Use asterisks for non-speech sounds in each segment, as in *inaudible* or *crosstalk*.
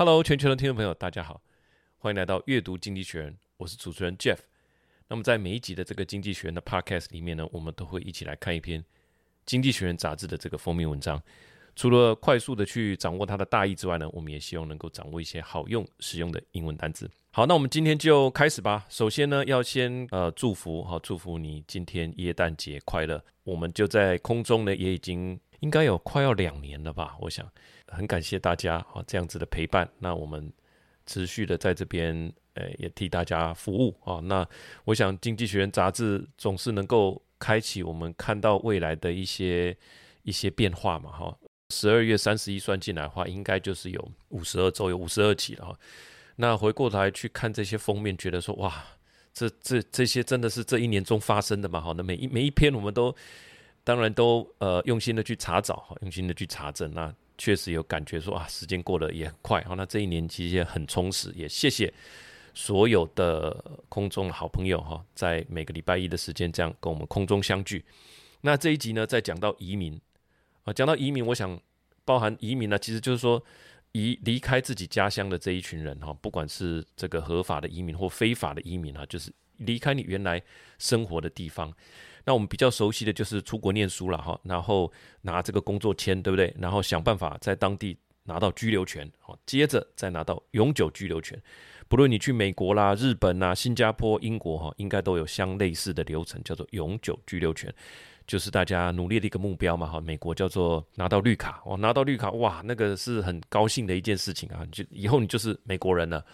Hello，全球的听众朋友，大家好，欢迎来到阅读经济学人，我是主持人 Jeff。那么在每一集的这个经济学人的 Podcast 里面呢，我们都会一起来看一篇经济学人杂志的这个封面文章。除了快速的去掌握它的大意之外呢，我们也希望能够掌握一些好用、实用的英文单词。好，那我们今天就开始吧。首先呢，要先呃祝福哈，祝福你今天耶诞节快乐。我们就在空中呢，也已经应该有快要两年了吧，我想。很感谢大家啊，这样子的陪伴。那我们持续的在这边，呃，也替大家服务啊。那我想，《经济学人》杂志总是能够开启我们看到未来的一些一些变化嘛，哈。十二月三十一算进来的话，应该就是有五十二周，有五十二期了哈。那回过头来去看这些封面，觉得说哇，这这这些真的是这一年中发生的嘛？哈，那每一每一篇我们都当然都呃用心的去查找，哈，用心的去查证那。确实有感觉说啊，时间过得也很快。好，那这一年其实也很充实，也谢谢所有的空中好朋友哈，在每个礼拜一的时间这样跟我们空中相聚。那这一集呢，再讲到移民啊，讲到移民，我想包含移民呢，其实就是说移离开自己家乡的这一群人哈，不管是这个合法的移民或非法的移民哈，就是离开你原来生活的地方。那我们比较熟悉的就是出国念书了哈，然后拿这个工作签，对不对？然后想办法在当地拿到居留权，好，接着再拿到永久居留权。不论你去美国啦、日本啦、新加坡、英国哈，应该都有相类似的流程，叫做永久居留权，就是大家努力的一个目标嘛哈。美国叫做拿到绿卡，哇，拿到绿卡，哇，那个是很高兴的一件事情啊，就以后你就是美国人了，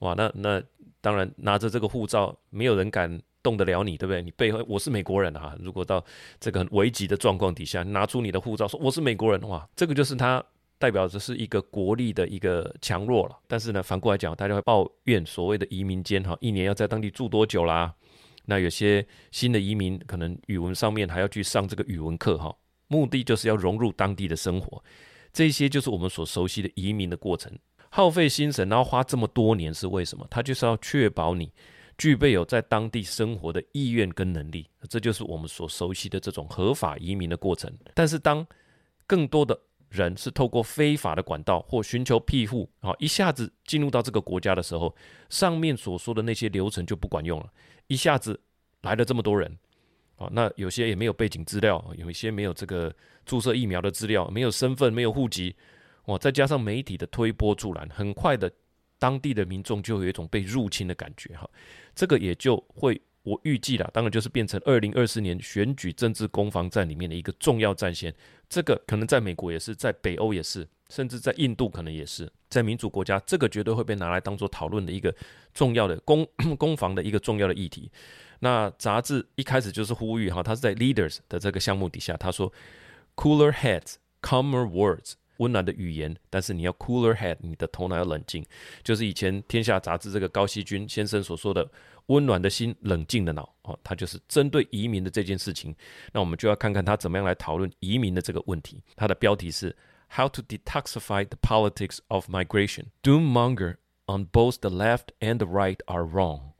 哇，那那当然拿着这个护照，没有人敢。动得了你，对不对？你背后我是美国人啊！如果到这个很危急的状况底下，拿出你的护照说我是美国人，的话，这个就是它代表着是一个国力的一个强弱了。但是呢，反过来讲，大家会抱怨所谓的移民监哈，一年要在当地住多久啦？那有些新的移民可能语文上面还要去上这个语文课哈，目的就是要融入当地的生活。这些就是我们所熟悉的移民的过程，耗费心神，然后花这么多年是为什么？他就是要确保你。具备有在当地生活的意愿跟能力，这就是我们所熟悉的这种合法移民的过程。但是，当更多的人是透过非法的管道或寻求庇护啊，一下子进入到这个国家的时候，上面所说的那些流程就不管用了。一下子来了这么多人啊，那有些也没有背景资料，有一些没有这个注射疫苗的资料，没有身份，没有户籍，哇，再加上媒体的推波助澜，很快的。当地的民众就有一种被入侵的感觉，哈，这个也就会我预计了，当然就是变成二零二四年选举政治攻防战里面的一个重要战线。这个可能在美国也是，在北欧也是，甚至在印度可能也是，在民主国家，这个绝对会被拿来当做讨论的一个重要的攻 *clears throat* 攻防的一个重要的议题。那杂志一开始就是呼吁哈，他是在 Leaders 的这个项目底下，他说 Cooler heads, calmer words。温暖的语言，但是你要 cooler head，你的头脑要冷静，就是以前天下杂志这个高希君先生所说的“温暖的心，冷静的脑”哦，他就是针对移民的这件事情。那我们就要看看他怎么样来讨论移民的这个问题。他的标题是 “How to detoxify the politics of migration. Doommonger on both the left and the right are wrong.”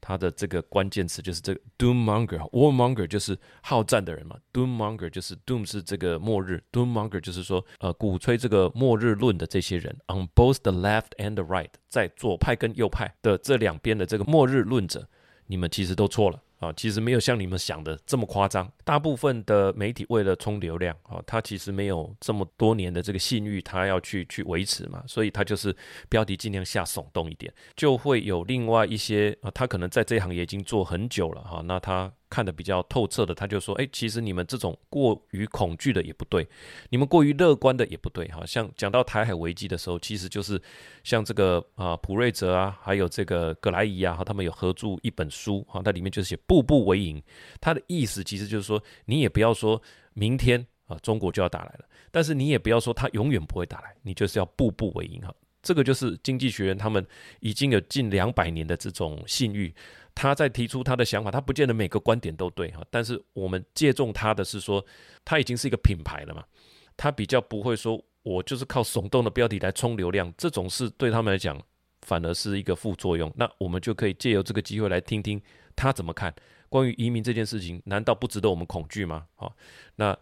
他的这个关键词就是这个 doommonger，warmonger 就是好战的人嘛，doommonger 就是 doom 是这个末日，doommonger 就是说呃鼓吹这个末日论的这些人，on both the left and the right，在左派跟右派的这两边的这个末日论者，你们其实都错了。啊，其实没有像你们想的这么夸张。大部分的媒体为了冲流量，啊，他其实没有这么多年的这个信誉，他要去去维持嘛，所以他就是标题尽量下耸动一点，就会有另外一些啊，他可能在这一行业已经做很久了哈，那他。看得比较透彻的，他就说：“哎，其实你们这种过于恐惧的也不对，你们过于乐观的也不对。哈，像讲到台海危机的时候，其实就是像这个啊，普瑞泽啊，还有这个格莱伊啊，他们有合著一本书，哈，它里面就是写‘步步为营’。他的意思其实就是说，你也不要说明天啊，中国就要打来了，但是你也不要说他永远不会打来，你就是要步步为营。哈，这个就是经济学人他们已经有近两百年的这种信誉。”他在提出他的想法，他不见得每个观点都对哈，但是我们借重他的是说，他已经是一个品牌了嘛，他比较不会说我就是靠耸动的标题来冲流量，这种事对他们来讲反而是一个副作用。那我们就可以借由这个机会来听听他怎么看关于移民这件事情，难道不值得我们恐惧吗？好，那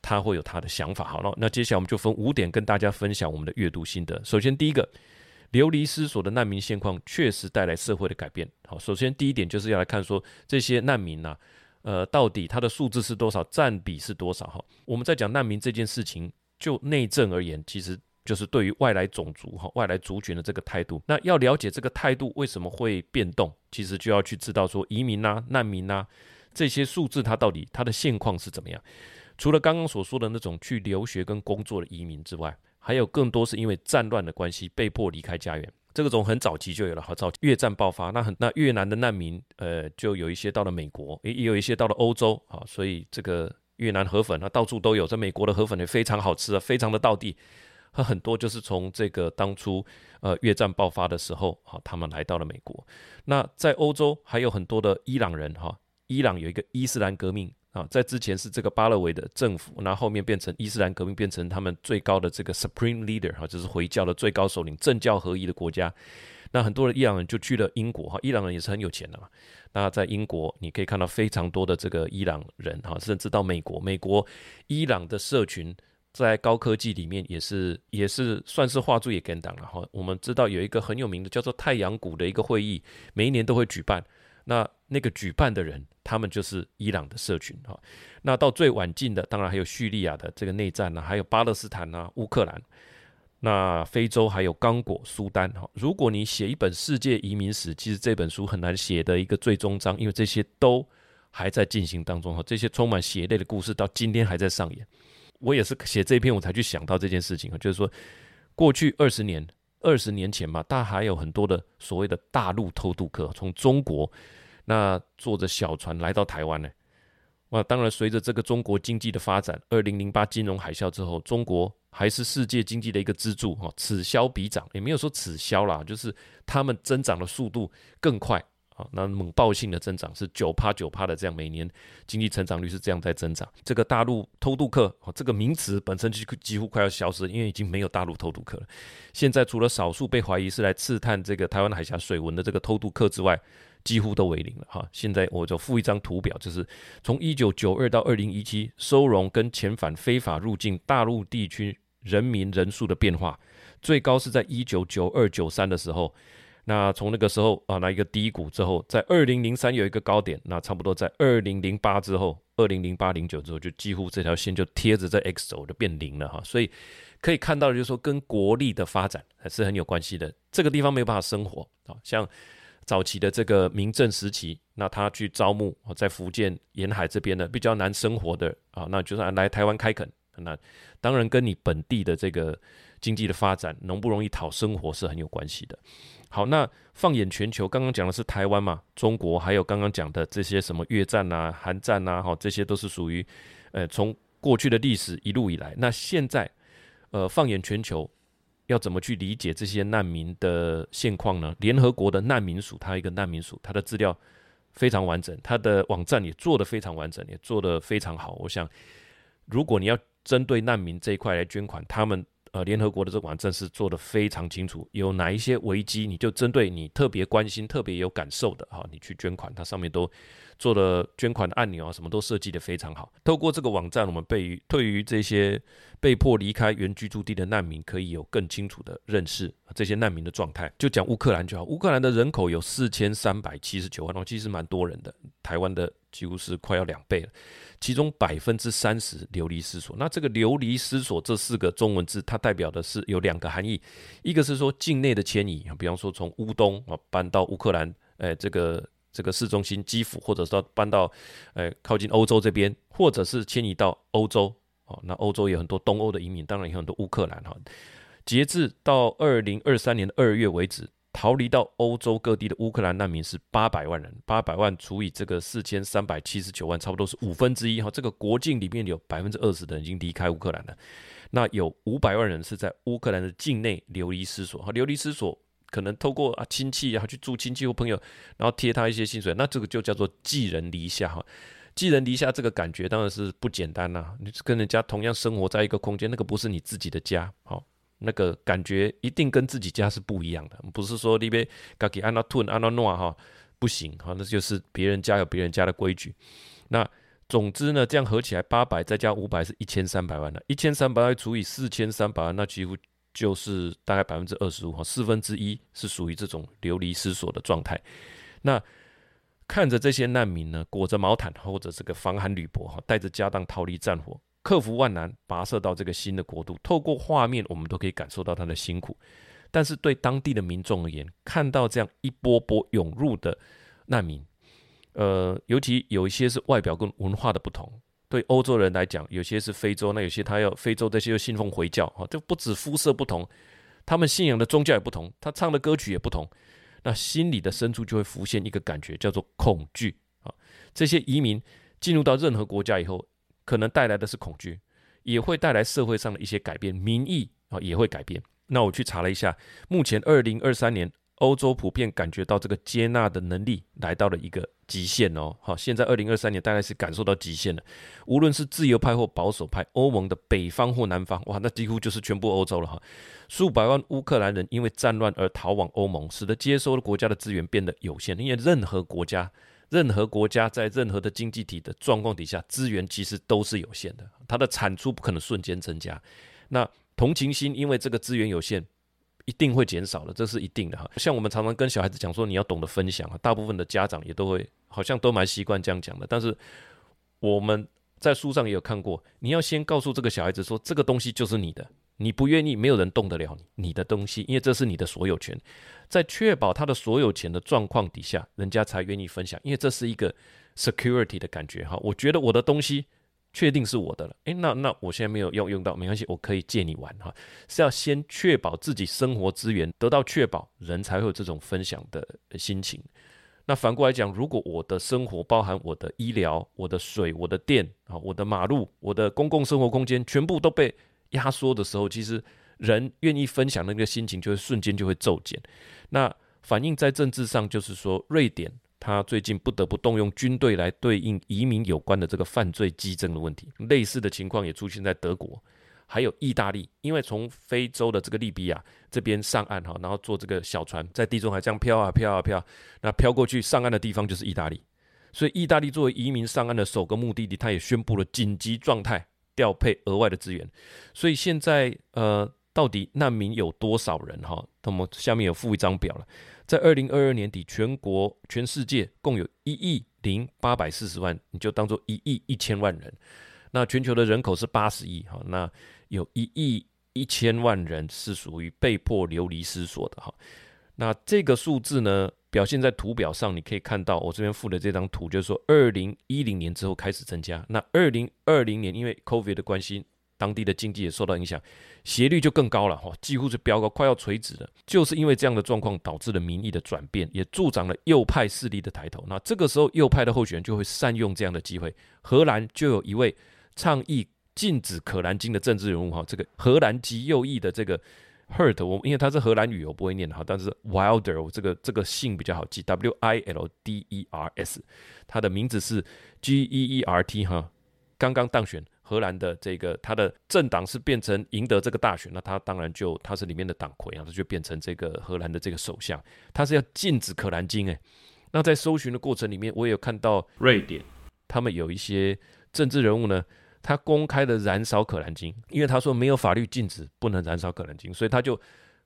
他会有他的想法。好了，那接下来我们就分五点跟大家分享我们的阅读心得。首先第一个。流离失所的难民现况确实带来社会的改变。好，首先第一点就是要来看说这些难民呐，呃，到底他的数字是多少，占比是多少？哈，我们在讲难民这件事情，就内政而言，其实就是对于外来种族哈、外来族群的这个态度。那要了解这个态度为什么会变动，其实就要去知道说移民呐、难民呐这些数字，它到底它的现况是怎么样？除了刚刚所说的那种去留学跟工作的移民之外，还有更多是因为战乱的关系被迫离开家园，这个种很早期就有了。好，早越战爆发，那很那越南的难民，呃，就有一些到了美国，也也有一些到了欧洲，啊，所以这个越南河粉啊，到处都有。在美国的河粉也非常好吃啊，非常的道地。和很多就是从这个当初呃越战爆发的时候，啊，他们来到了美国。那在欧洲还有很多的伊朗人哈，伊朗有一个伊斯兰革命。啊，在之前是这个巴勒维的政府，那后面变成伊斯兰革命，变成他们最高的这个 Supreme Leader 哈，就是回教的最高首领，政教合一的国家。那很多的伊朗人就去了英国哈，伊朗人也是很有钱的嘛。那在英国你可以看到非常多的这个伊朗人哈，甚至到美国，美国伊朗的社群在高科技里面也是也是算是画作也跟党了哈。我们知道有一个很有名的叫做太阳谷的一个会议，每一年都会举办。那那个举办的人，他们就是伊朗的社群哈。那到最晚近的，当然还有叙利亚的这个内战呢，还有巴勒斯坦啊、乌克兰。那非洲还有刚果、苏丹哈。如果你写一本世界移民史，其实这本书很难写的一个最终章，因为这些都还在进行当中哈。这些充满血泪的故事到今天还在上演。我也是写这篇，我才去想到这件事情哈，就是说过去二十年。二十年前嘛，大家还有很多的所谓的大陆偷渡客从中国那坐着小船来到台湾呢。哇，当然随着这个中国经济的发展，二零零八金融海啸之后，中国还是世界经济的一个支柱哈，此消彼长，也没有说此消啦，就是他们增长的速度更快。啊，那猛爆性的增长是九趴九趴的，这样每年经济成长率是这样在增长。这个大陆偷渡客，这个名词本身就几乎快要消失，因为已经没有大陆偷渡客了。现在除了少数被怀疑是来刺探这个台湾海峡水文的这个偷渡客之外，几乎都为零了。哈，现在我就附一张图表，就是从一九九二到二零一七收容跟遣返非法入境大陆地区人民人数的变化，最高是在一九九二九三的时候。那从那个时候啊，那一个低谷之后，在二零零三有一个高点，那差不多在二零零八之后，二零零八零九之后，就几乎这条线就贴着在 X 轴就变零了哈。所以可以看到，就是说跟国力的发展还是很有关系的。这个地方没有办法生活啊，像早期的这个明郑时期，那他去招募在福建沿海这边的比较难生活的啊，那就是来台湾开垦，那当然跟你本地的这个经济的发展，容不容易讨生活是很有关系的。好，那放眼全球，刚刚讲的是台湾嘛，中国还有刚刚讲的这些什么越战啊、韩战啊，哈，这些都是属于，呃，从过去的历史一路以来。那现在，呃，放眼全球，要怎么去理解这些难民的现况呢？联合国的难民署，它一个难民署，它的资料非常完整，它的网站也做得非常完整，也做得非常好。我想，如果你要针对难民这一块来捐款，他们。呃，联合国的这个网站是做得非常清楚，有哪一些危机，你就针对你特别关心、特别有感受的哈，你去捐款，它上面都做了捐款的按钮啊，什么都设计得非常好。透过这个网站，我们对于对于这些被迫离开原居住地的难民，可以有更清楚的认识这些难民的状态。就讲乌克兰就好，乌克兰的人口有四千三百七十九万，哦，其实蛮多人的，台湾的几乎是快要两倍了。其中百分之三十流离失所，那这个流离失所这四个中文字，它代表的是有两个含义，一个是说境内的迁移，比方说从乌东啊搬到乌克兰，哎，这个这个市中心基辅，或者说搬到哎靠近欧洲这边，或者是迁移到欧洲，哦，那欧洲有很多东欧的移民，当然有很多乌克兰哈。截至到二零二三年的二月为止。逃离到欧洲各地的乌克兰难民是八百万人，八百万除以这个四千三百七十九万，差不多是五分之一哈。这个国境里面有百分之二十的人已经离开乌克兰了，那有五百万人是在乌克兰的境内流离失所哈。流离失所可能透过啊亲戚啊去住亲戚或朋友，然后贴他一些薪水，那这个就叫做寄人篱下哈。寄人篱下这个感觉当然是不简单呐，你跟人家同样生活在一个空间，那个不是你自己的家，好。那个感觉一定跟自己家是不一样的，不是说你别自己按那吞按那诺哈不行哈，那就是别人家有别人家的规矩。那总之呢，这样合起来八百再加五百是一千三百万了，一千三百万除以四千三百万，那几乎就是大概百分之二十五哈，四分之一是属于这种流离失所的状态。那看着这些难民呢，裹着毛毯或者这个防寒铝箔哈，带着家当逃离战火，克服万难，跋涉到这个新的国度。透过画面，我们都可以感受到他的辛苦。但是对当地的民众而言，看到这样一波波涌入的难民，呃，尤其有一些是外表跟文化的不同。对欧洲人来讲，有些是非洲，那有些他要非洲这些又信奉回教，哈，这不止肤色不同，他们信仰的宗教也不同，他唱的歌曲也不同，那心里的深处就会浮现一个感觉，叫做恐惧啊。这些移民进入到任何国家以后，可能带来的是恐惧，也会带来社会上的一些改变，民意啊也会改变。那我去查了一下，目前二零二三年。欧洲普遍感觉到这个接纳的能力来到了一个极限哦。好，现在二零二三年大概是感受到极限了。无论是自由派或保守派，欧盟的北方或南方，哇，那几乎就是全部欧洲了哈。数百万乌克兰人因为战乱而逃往欧盟，使得接收的国家的资源变得有限。因为任何国家，任何国家在任何的经济体的状况底下，资源其实都是有限的，它的产出不可能瞬间增加。那同情心因为这个资源有限。一定会减少的，这是一定的哈。像我们常常跟小孩子讲说，你要懂得分享啊。大部分的家长也都会，好像都蛮习惯这样讲的。但是我们在书上也有看过，你要先告诉这个小孩子说，这个东西就是你的，你不愿意，没有人动得了你你的东西，因为这是你的所有权。在确保他的所有权的状况底下，人家才愿意分享，因为这是一个 security 的感觉哈。我觉得我的东西。确定是我的了，诶，那那我现在没有用用到，没关系，我可以借你玩哈。是要先确保自己生活资源得到确保，人才会有这种分享的心情。那反过来讲，如果我的生活包含我的医疗、我的水、我的电啊、我的马路、我的公共生活空间全部都被压缩的时候，其实人愿意分享的那个心情就会瞬间就会骤减。那反映在政治上，就是说瑞典。他最近不得不动用军队来对应移民有关的这个犯罪激增的问题，类似的情况也出现在德国，还有意大利。因为从非洲的这个利比亚这边上岸哈，然后坐这个小船在地中海这样飘啊飘啊飘，那飘过去上岸的地方就是意大利，所以意大利作为移民上岸的首个目的地，他也宣布了紧急状态，调配额外的资源。所以现在呃，到底难民有多少人哈？那么下面有附一张表了。在二零二二年底，全国、全世界共有一亿零八百四十万，你就当做一亿一千万人。那全球的人口是八十亿，哈，那有一亿一千万人是属于被迫流离失所的，哈。那这个数字呢，表现在图表上，你可以看到，我这边附的这张图，就是说二零一零年之后开始增加。那二零二零年因为 COVID 的关系。当地的经济也受到影响，斜率就更高了哈，几乎是飙高，快要垂直了。就是因为这样的状况，导致了民意的转变，也助长了右派势力的抬头。那这个时候，右派的候选人就会善用这样的机会。荷兰就有一位倡议禁止可兰经的政治人物哈，这个荷兰极右翼的这个 Hert，我因为他是荷兰语，我不会念哈，但是 Wilder 这个这个姓比较好记，W I L D E R S，他的名字是 G E E R T 哈，刚刚当选。荷兰的这个他的政党是变成赢得这个大选，那他当然就他是里面的党魁啊，他就变成这个荷兰的这个首相。他是要禁止可兰经诶。那在搜寻的过程里面，我也有看到瑞典他们有一些政治人物呢，他公开的燃烧可兰经，因为他说没有法律禁止不能燃烧可兰经，所以他就。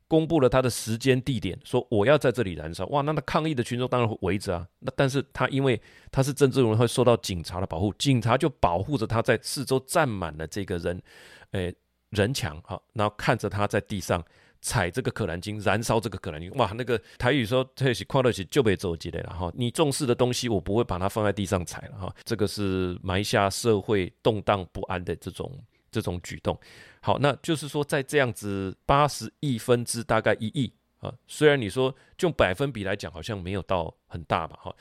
公布了他的时间地点，说我要在这里燃烧。哇，那他抗议的群众当然会围着啊。那但是他因为他是政治人物，会受到警察的保护，警察就保护着他在四周站满了这个人，诶、人墙哈，然后看着他在地上踩这个可兰经，燃烧这个可兰经。哇，那个台语说这是快乐起就被走进来了哈。你重视的东西，我不会把它放在地上踩了哈。这个是埋下社会动荡不安的这种。这种举动，好，那就是说，在这样子八十亿分之大概一亿啊，虽然你说就百分比来讲，好像没有到很大吧，哈，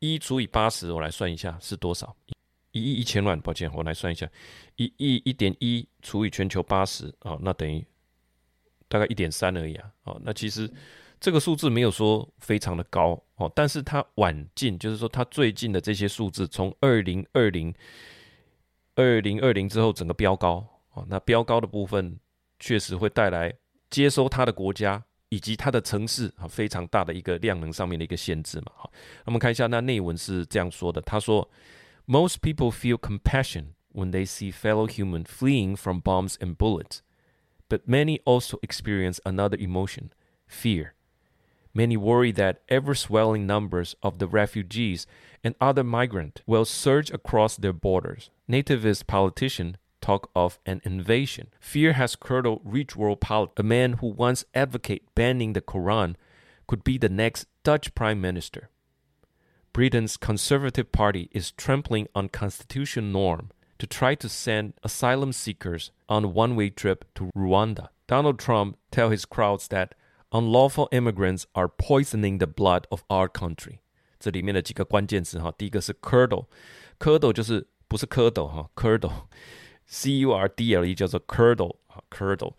一除以八十，我来算一下是多少？一亿一千万，抱歉，我来算一下，一亿一点一除以全球八十啊，那等于大概一点三而已啊，哦，那其实这个数字没有说非常的高哦，但是它晚近，就是说它最近的这些数字，从二零二零。二零二零之后，整个飙高啊，那飙高的部分确实会带来接收它的国家以及它的城市啊非常大的一个量能上面的一个限制嘛。好，那我们看一下那内文是这样说的，他说：“Most people feel compassion when they see fellow human fleeing from bombs and bullets, but many also experience another emotion, fear. Many worry that ever swelling numbers of the refugees and other migrants will surge across their borders. Nativist politicians talk of an invasion. Fear has curdled rich world politics. A man who once advocated banning the Quran could be the next Dutch prime minister. Britain's Conservative Party is trampling on constitutional norm to try to send asylum seekers on a one-way trip to Rwanda. Donald Trump tell his crowds that unlawful immigrants are poisoning the blood of our country。这里面的几个关键词哈，第一个是 curdle，curdle 就是不是蝌蚪哈，curdle，c u r d l e 叫做 curdle 哈，curdle。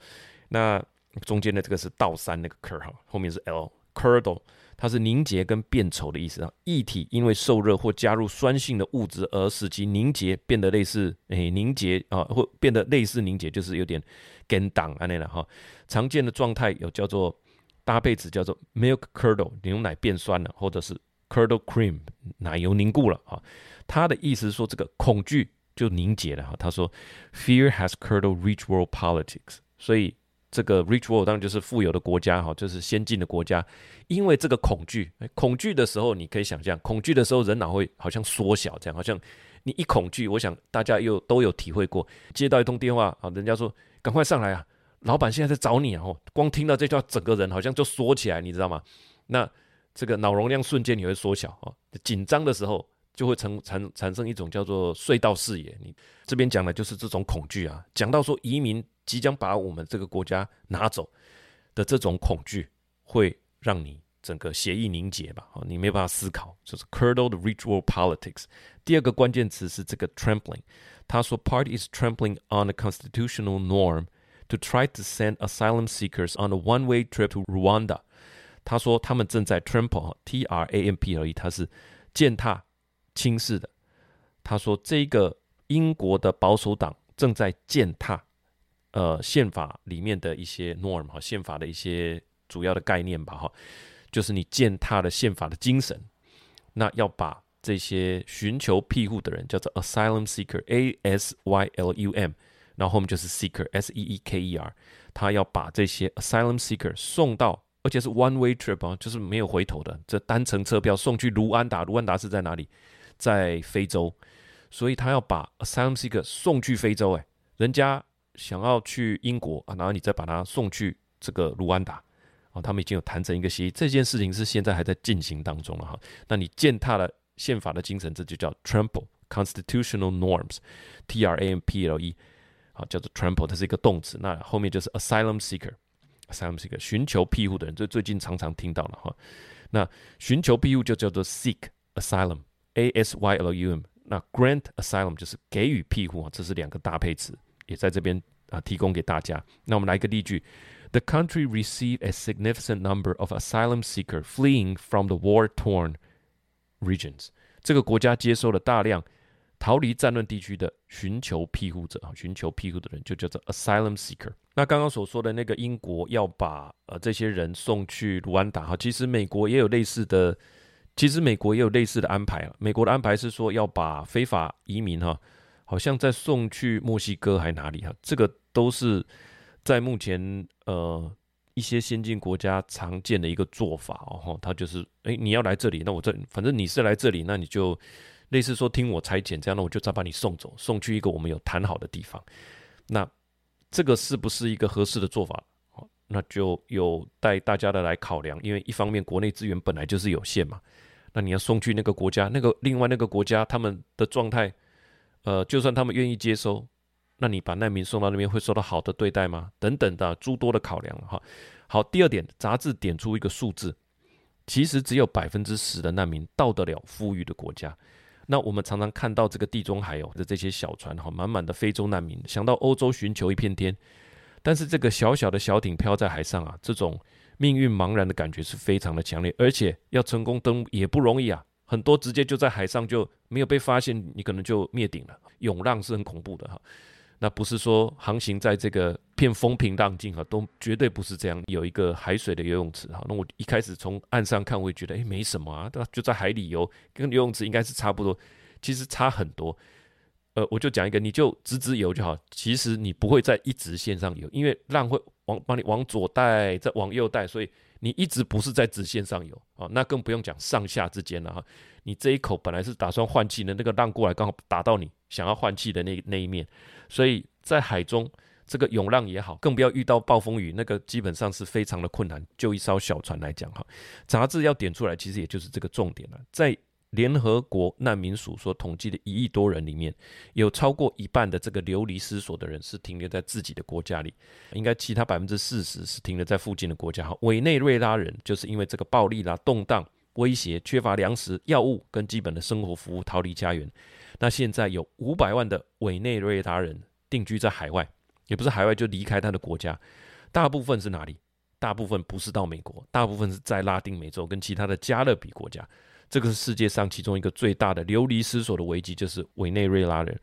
那中间的这个是倒三那个 cur 哈，后面是 l，curdle。它是凝结跟变稠的意思啊。液体因为受热或加入酸性的物质而使其凝结，变得类似诶、凝结啊，或变得类似凝结，就是有点跟挡啊那了哈。常见的状态有叫做搭配词叫做 milk curdle 牛奶变酸了，或者是 curdle cream 奶油凝固了啊。他的意思是说这个恐惧就凝结了哈。他说 fear has curdled rich world politics，所以。这个 rich world 当然就是富有的国家哈，就是先进的国家。因为这个恐惧，恐惧的时候，你可以想象，恐惧的时候人脑会好像缩小，这样好像你一恐惧，我想大家又都有体会过，接到一通电话啊，人家说赶快上来啊，老板现在在找你啊，光听到这句话，整个人好像就缩起来，你知道吗？那这个脑容量瞬间你会缩小啊，紧张的时候就会产产产生一种叫做隧道视野。你这边讲的就是这种恐惧啊，讲到说移民。即将把我们这个国家拿走的这种恐惧，会让你整个血液凝结吧？啊你没办法思考，就是 curdled ritual politics。第二个关键词是这个 trampling。他说，Party is trampling on a constitutional norm to try to send asylum seekers on a one-way trip to Rwanda。他说他们正在 trample，T R A M P L E，他是践踏、轻视的。他说这个英国的保守党正在践踏。呃，宪法里面的一些 norm 哈，宪法的一些主要的概念吧哈，就是你践踏了宪法的精神，那要把这些寻求庇护的人叫做 asylum seeker，A S Y L U M，然后后面就是 seeker，S E E K E R，他要把这些 asylum seeker 送到，而且是 one way trip 啊，就是没有回头的，这单程车票送去卢安达，卢安达是在哪里？在非洲，所以他要把 asylum seeker 送去非洲，哎，人家。想要去英国啊，然后你再把他送去这个卢安达啊，他们已经有谈成一个协议，这件事情是现在还在进行当中了哈。那你践踏了宪法的精神，这就叫 trample constitutional norms，T R A M P L E，好，叫做 trample，它是一个动词。那后面就是 asylum seeker，asylum seeker 寻求庇护的人，这最近常常听到了哈。那寻求庇护就叫做 seek asylum，A S Y L U M。那 grant asylum 就是给予庇护啊，这是两个搭配词。也在这边啊，提供给大家。那我们来一个例句：The country received a significant number of asylum seeker fleeing from the war-torn regions。这个国家接收了大量逃离战乱地区的寻求庇护者啊，寻求庇护的人就叫做 asylum seeker。那刚刚所说的那个英国要把呃这些人送去卢安达哈，其实美国也有类似的，其实美国也有类似的安排啊。美国的安排是说要把非法移民哈。好像在送去墨西哥还哪里哈？这个都是在目前呃一些先进国家常见的一个做法哦。他就是哎，你要来这里，那我这反正你是来这里，那你就类似说听我差遣这样，那我就再把你送走，送去一个我们有谈好的地方。那这个是不是一个合适的做法？那就有待大家的来考量。因为一方面国内资源本来就是有限嘛，那你要送去那个国家，那个另外那个国家他们的状态。呃，就算他们愿意接收，那你把难民送到那边会受到好的对待吗？等等的诸多的考量哈。好，第二点，杂志点出一个数字，其实只有百分之十的难民到得了富裕的国家。那我们常常看到这个地中海哦的这些小船哈，满满的非洲难民想到欧洲寻求一片天，但是这个小小的小艇漂在海上啊，这种命运茫然的感觉是非常的强烈，而且要成功登也不容易啊。很多直接就在海上就没有被发现，你可能就灭顶了。涌浪是很恐怖的哈，那不是说航行在这个片风平浪静哈，都绝对不是这样。有一个海水的游泳池哈，那我一开始从岸上看，我会觉得诶没什么啊，对吧就在海里游，跟游泳池应该是差不多，其实差很多。呃，我就讲一个，你就直直游就好。其实你不会在一直线上游，因为浪会往把你往左带，再往右带，所以你一直不是在直线上游啊、那更不用讲上下之间了哈。你这一口本来是打算换气的，那个浪过来刚好打到你想要换气的那那一面，所以在海中这个涌浪也好，更不要遇到暴风雨，那个基本上是非常的困难。就一艘小船来讲哈，杂志要点出来，其实也就是这个重点了，在。联合国难民署所统计的一亿多人里面，有超过一半的这个流离失所的人是停留在自己的国家里，应该其他百分之四十是停留在附近的国家。哈，委内瑞拉人就是因为这个暴力啦、动荡、威胁、缺乏粮食、药物跟基本的生活服务逃离家园。那现在有五百万的委内瑞拉人定居在海外，也不是海外就离开他的国家，大部分是哪里？大部分不是到美国，大部分是在拉丁美洲跟其他的加勒比国家。这个是世界上其中一个最大的流离失所的危机，就是委内瑞拉人。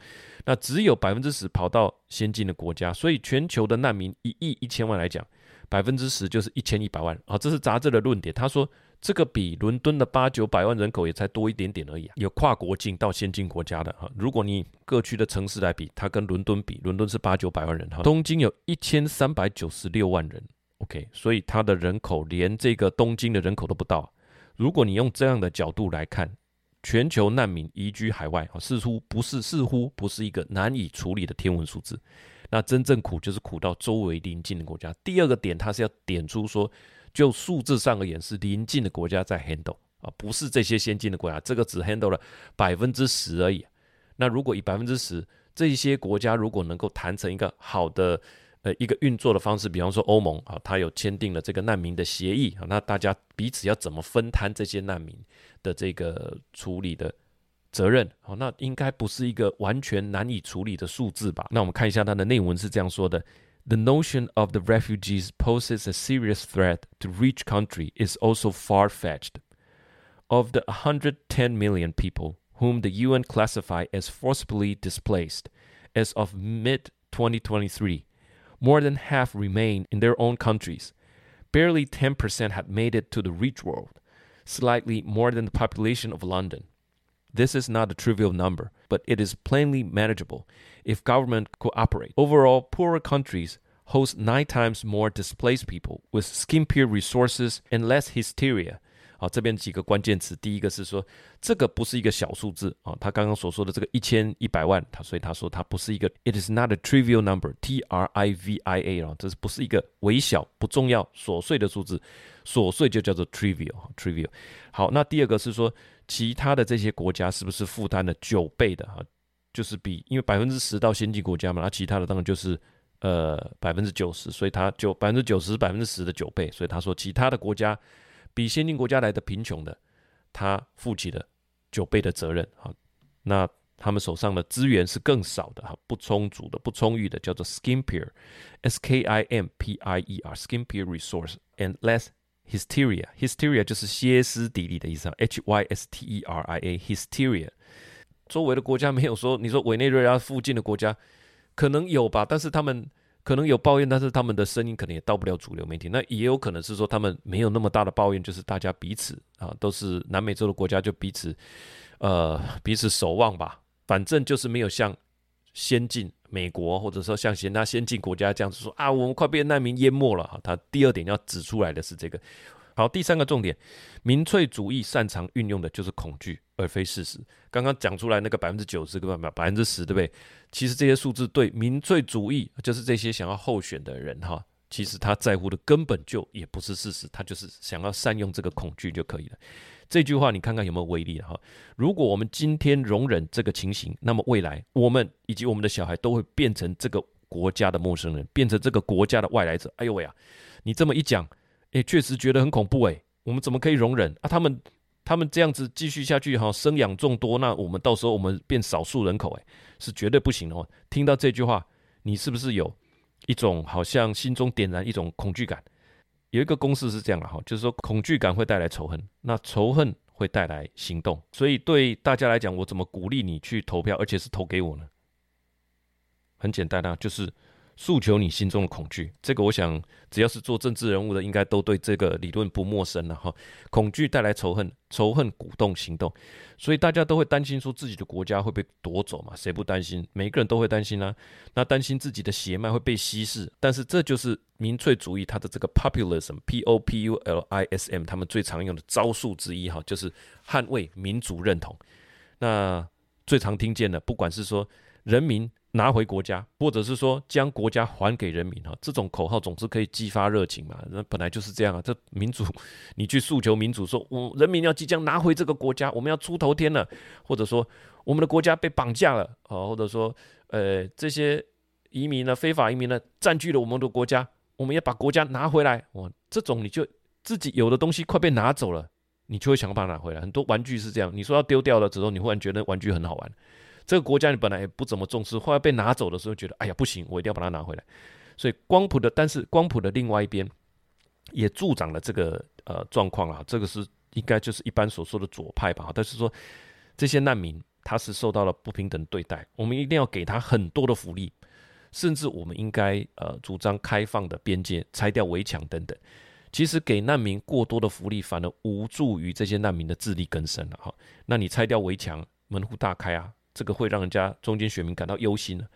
那只有百分之十跑到先进的国家，所以全球的难民一亿一千万来讲，百分之十就是一千一百万。啊，这是杂志的论点。他说，这个比伦敦的八九百万人口也才多一点点而已啊。有跨国境到先进国家的哈，如果你各区的城市来比，它跟伦敦比，伦敦是八九百万人哈，东京有一千三百九十六万人。OK，所以它的人口连这个东京的人口都不到。如果你用这样的角度来看，全球难民移居海外啊，似乎不是似乎不是一个难以处理的天文数字。那真正苦就是苦到周围邻近的国家。第二个点，它是要点出说，就数字上而言，是邻近的国家在 handle 啊，不是这些先进的国家。这个只 handle 了百分之十而已。那如果以百分之十，这些国家如果能够谈成一个好的。呃，一个运作的方式，比方说欧盟啊，它有签订了这个难民的协议啊，那大家彼此要怎么分摊这些难民的这个处理的责任？好，那应该不是一个完全难以处理的数字吧？那我们看一下它的内文是这样说的：The notion of the refugees poses a serious threat to each country is also far-fetched. Of the 110 million people whom the UN classify as forcibly displaced as of mid-2023. More than half remain in their own countries. Barely 10% had made it to the rich world, slightly more than the population of London. This is not a trivial number, but it is plainly manageable if government cooperate. Overall, poorer countries host nine times more displaced people with skimpier resources and less hysteria 好，这边几个关键词，第一个是说这个不是一个小数字啊，他刚刚所说的这个一千一百万，他所以他说它不是一个，it is not a trivial number，T R I V I A 啊，这是不是一个微小、不重要、琐碎的数字？琐碎就叫做 trivial，trivial。好，那第二个是说 其他的这些国家是不是负担了九倍的哈？就是比因为百分之十到先进国家嘛，那其他的当然就是呃百分之九十，所以它就百分之九十百分之十的九倍，所以他说其他的国家。比先进国家来的贫穷的，他负起了九倍的责任。好，那他们手上的资源是更少的，哈，不充足的、不充裕的，叫做 skimpier，s k i m p i e r，skimpier resource and less hysteria，hysteria 就是歇斯底里的意思啊，h y s t e r i a，hysteria。周围的国家没有说，你说委内瑞拉附近的国家可能有吧，但是他们。可能有抱怨，但是他们的声音可能也到不了主流媒体。那也有可能是说他们没有那么大的抱怨，就是大家彼此啊都是南美洲的国家，就彼此呃彼此守望吧。反正就是没有像先进美国或者说像其他先进国家这样子说啊，我们快被难民淹没了哈。他第二点要指出来的是这个。好，第三个重点，民粹主义擅长运用的就是恐惧，而非事实。刚刚讲出来那个百分之九十跟百分之十，对不对？其实这些数字对民粹主义，就是这些想要候选的人哈，其实他在乎的根本就也不是事实，他就是想要善用这个恐惧就可以了。这句话你看看有没有威力哈？如果我们今天容忍这个情形，那么未来我们以及我们的小孩都会变成这个国家的陌生人，变成这个国家的外来者。哎呦喂啊，你这么一讲。哎，确实觉得很恐怖哎，我们怎么可以容忍啊？他们他们这样子继续下去哈，生养众多，那我们到时候我们变少数人口哎，是绝对不行的哦。听到这句话，你是不是有一种好像心中点燃一种恐惧感？有一个公式是这样的哈，就是说恐惧感会带来仇恨，那仇恨会带来行动。所以对大家来讲，我怎么鼓励你去投票，而且是投给我呢？很简单啊，就是诉求你心中的恐惧，这个我想只要是做政治人物的，应该都对这个理论不陌生了哈。恐惧带来仇恨，仇恨鼓动行动，所以大家都会担心说自己的国家会被夺走嘛？谁不担心？每个人都会担心啊。那担心自己的血脉会被稀释，但是这就是民粹主义它的这个 populism，p o p u l i s m，他们最常用的招数之一哈，就是捍卫民族认同。那最常听见的，不管是说人民。拿回国家，或者是说将国家还给人民哈，这种口号总是可以激发热情嘛。那本来就是这样啊。这民主，你去诉求民主，说我人民要即将拿回这个国家，我们要出头天了，或者说我们的国家被绑架了啊，或者说呃这些移民呢，非法移民呢占据了我们的国家，我们要把国家拿回来。哇，这种你就自己有的东西快被拿走了，你就会想办法拿回来。很多玩具是这样，你说要丢掉了之后，你忽然觉得玩具很好玩。这个国家你本来也不怎么重视，后来被拿走的时候，觉得哎呀不行，我一定要把它拿回来。所以光谱的，但是光谱的另外一边也助长了这个呃状况啊。这个是应该就是一般所说的左派吧。但是说这些难民他是受到了不平等对待，我们一定要给他很多的福利，甚至我们应该呃主张开放的边界、拆掉围墙等等。其实给难民过多的福利，反而无助于这些难民的自力更生了哈。那你拆掉围墙，门户大开啊。这个会让人家中间选民感到忧心了。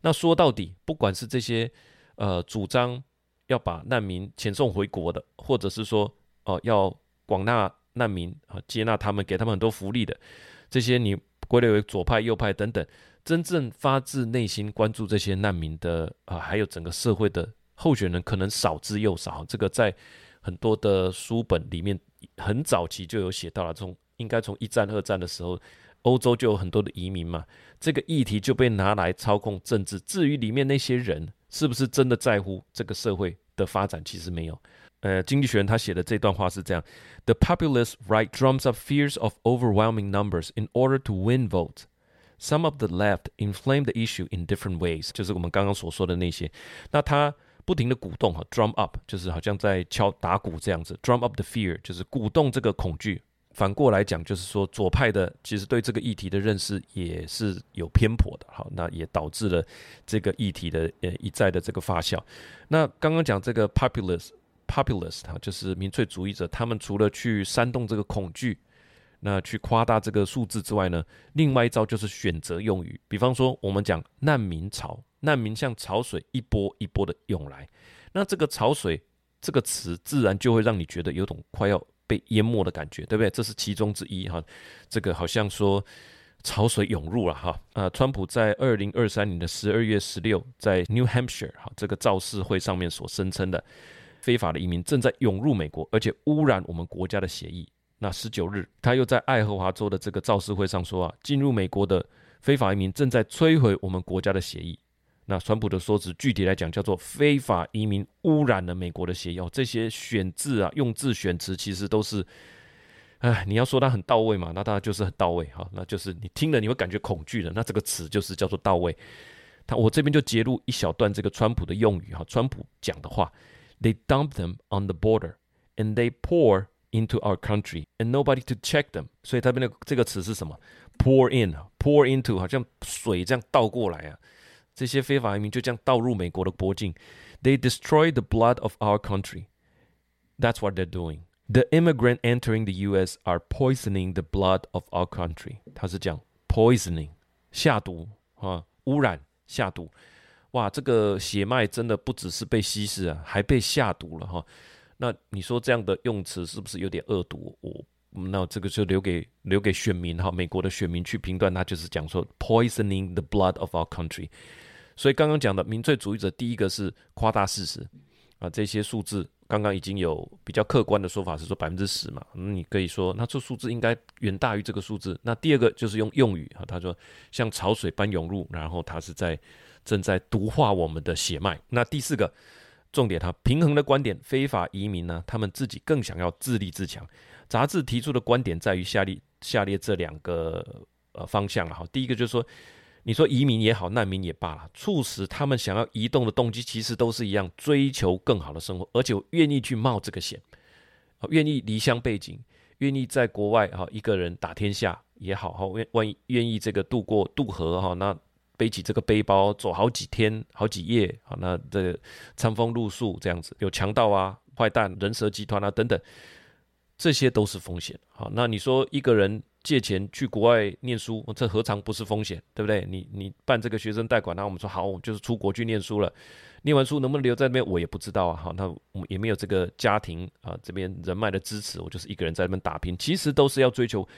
那说到底，不管是这些呃主张要把难民遣送回国的，或者是说哦、呃、要广纳难民啊，接纳他们，给他们很多福利的，这些你归类为左派、右派等等，真正发自内心关注这些难民的啊、还有整个社会的候选人，可能少之又少。这个在很多的书本里面，很早期就有写到了，从应该从一战、二战的时候。欧洲就有很多的移民嘛，这个议题就被拿来操控政治。至于里面那些人是不是真的在乎这个社会的发展，其实没有。呃，经济学人他写的这段话是这样：The populist right drums up fears of overwhelming numbers in order to win votes. Some of the left inflame the issue in different ways，就是我们刚刚所说的那些。那他不停的鼓动哈，drum up 就是好像在敲打鼓这样子，drum up the fear 就是鼓动这个恐惧。反过来讲，就是说左派的其实对这个议题的认识也是有偏颇的，好，那也导致了这个议题的呃一再的这个发酵。那刚刚讲这个 populist，populist 哈，就是民粹主义者，他们除了去煽动这个恐惧，那去夸大这个数字之外呢，另外一招就是选择用语，比方说我们讲难民潮，难民像潮水一波一波的涌来，那这个潮水这个词自然就会让你觉得有种快要。被淹没的感觉，对不对？这是其中之一哈。这个好像说潮水涌入了哈。呃，川普在二零二三年的十二月十六，在 New Hampshire 哈这个造势会上面所声称的非法的移民正在涌入美国，而且污染我们国家的协议。那十九日，他又在爱荷华州的这个造势会上说啊，进入美国的非法移民正在摧毁我们国家的协议。那川普的说辞，具体来讲叫做非法移民污染了美国的血液。这些选字啊，用字选词其实都是，哎，你要说它很到位嘛，那当然就是很到位哈，那就是你听了你会感觉恐惧的。那这个词就是叫做到位。他我这边就截录一小段这个川普的用语哈，川普讲的话：They dump them on the border and they pour into our country and nobody to check them。所以他边的这个词是什么？Pour in，pour into，好像水这样倒过来啊。这些非法移民就这样倒入美国的国境。They destroy the blood of our country. That's what they're doing. The immigrant entering the U.S. are poisoning the blood of our country. 他是讲 poisoning 下毒啊，污染下毒。哇，这个血脉真的不只是被稀释啊，还被下毒了哈。那你说这样的用词是不是有点恶毒？我那这个就留给留给选民哈，美国的选民去评断。他就是讲说 poisoning the blood of our country。所以刚刚讲的民粹主义者，第一个是夸大事实啊，这些数字刚刚已经有比较客观的说法是说百分之十嘛，你可以说那这数字应该远大于这个数字。那第二个就是用用语啊，他说像潮水般涌入，然后他是在正在毒化我们的血脉。那第四个重点，他平衡的观点，非法移民呢，他们自己更想要自立自强。杂志提出的观点在于下列下列这两个呃方向了哈，第一个就是说。你说移民也好，难民也罢了，促使他们想要移动的动机其实都是一样，追求更好的生活，而且愿意去冒这个险，愿意离乡背井，愿意在国外哈一个人打天下也好哈，愿万一愿意这个渡过渡河哈，那背起这个背包走好几天、好几夜啊，那这个餐风露宿这样子，有强盗啊、坏蛋、人蛇集团啊等等，这些都是风险。好，那你说一个人借钱去国外念书，这何尝不是风险？对不对？你你办这个学生贷款，那我们说好，我就是出国去念书了。念完书能不能留在那边，我也不知道啊。好，那我们也没有这个家庭啊，这边人脉的支持，我就是一个人在那边打拼。其实都是要追求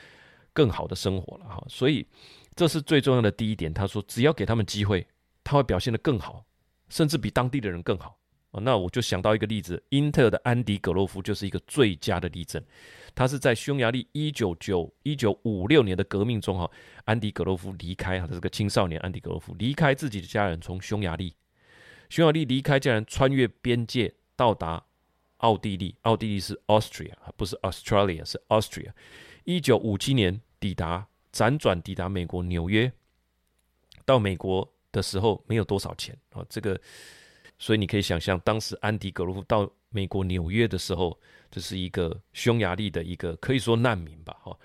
更好的生活了哈。所以这是最重要的第一点。他说，只要给他们机会，他会表现得更好，甚至比当地的人更好啊。那我就想到一个例子，英特尔的安迪·葛洛夫就是一个最佳的例证。他是在匈牙利一九九一九五六年的革命中哈，安迪·葛洛夫离开啊，这个青少年安迪·葛洛夫离开自己的家人，从匈牙利。匈牙利离开家人，穿越边界到达奥地利。奥地利是 Austria，不是 Australia，是 Austria。一九五七年抵达，辗转抵达美国纽约。到美国的时候没有多少钱啊，这个，所以你可以想象，当时安迪·格罗夫到美国纽约的时候，这是一个匈牙利的一个可以说难民吧，哈。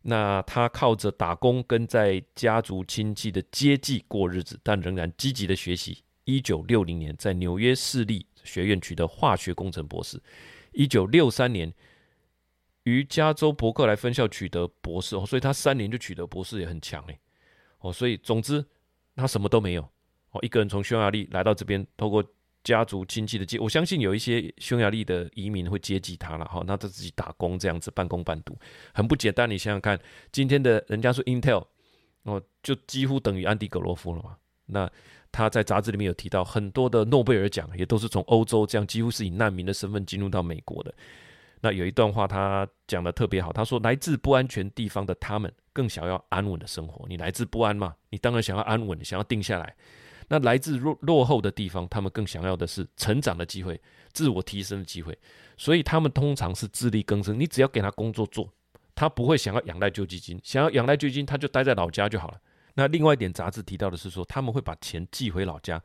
那他靠着打工跟在家族亲戚的接济过日子，但仍然积极的学习。一九六零年，在纽约市立学院取得化学工程博士。一九六三年，于加州伯克莱分校取得博士。哦，所以他三年就取得博士，也很强诶。哦，所以总之他什么都没有。哦，一个人从匈牙利来到这边，透过家族亲戚的接，我相信有一些匈牙利的移民会接济他了。哈，那他自己打工这样子半工半读，很不简单。你想想看，今天的人家说 Intel，哦，就几乎等于安迪·格罗夫了嘛。那他在杂志里面有提到，很多的诺贝尔奖也都是从欧洲这样几乎是以难民的身份进入到美国的。那有一段话他讲得特别好，他说：“来自不安全地方的他们更想要安稳的生活。你来自不安嘛，你当然想要安稳，想要定下来。那来自落落后的地方，他们更想要的是成长的机会、自我提升的机会。所以他们通常是自力更生。你只要给他工作做，他不会想要仰赖救济金，想要仰赖救济金，他就待在老家就好了。”那另外一点，杂志提到的是说，他们会把钱寄回老家，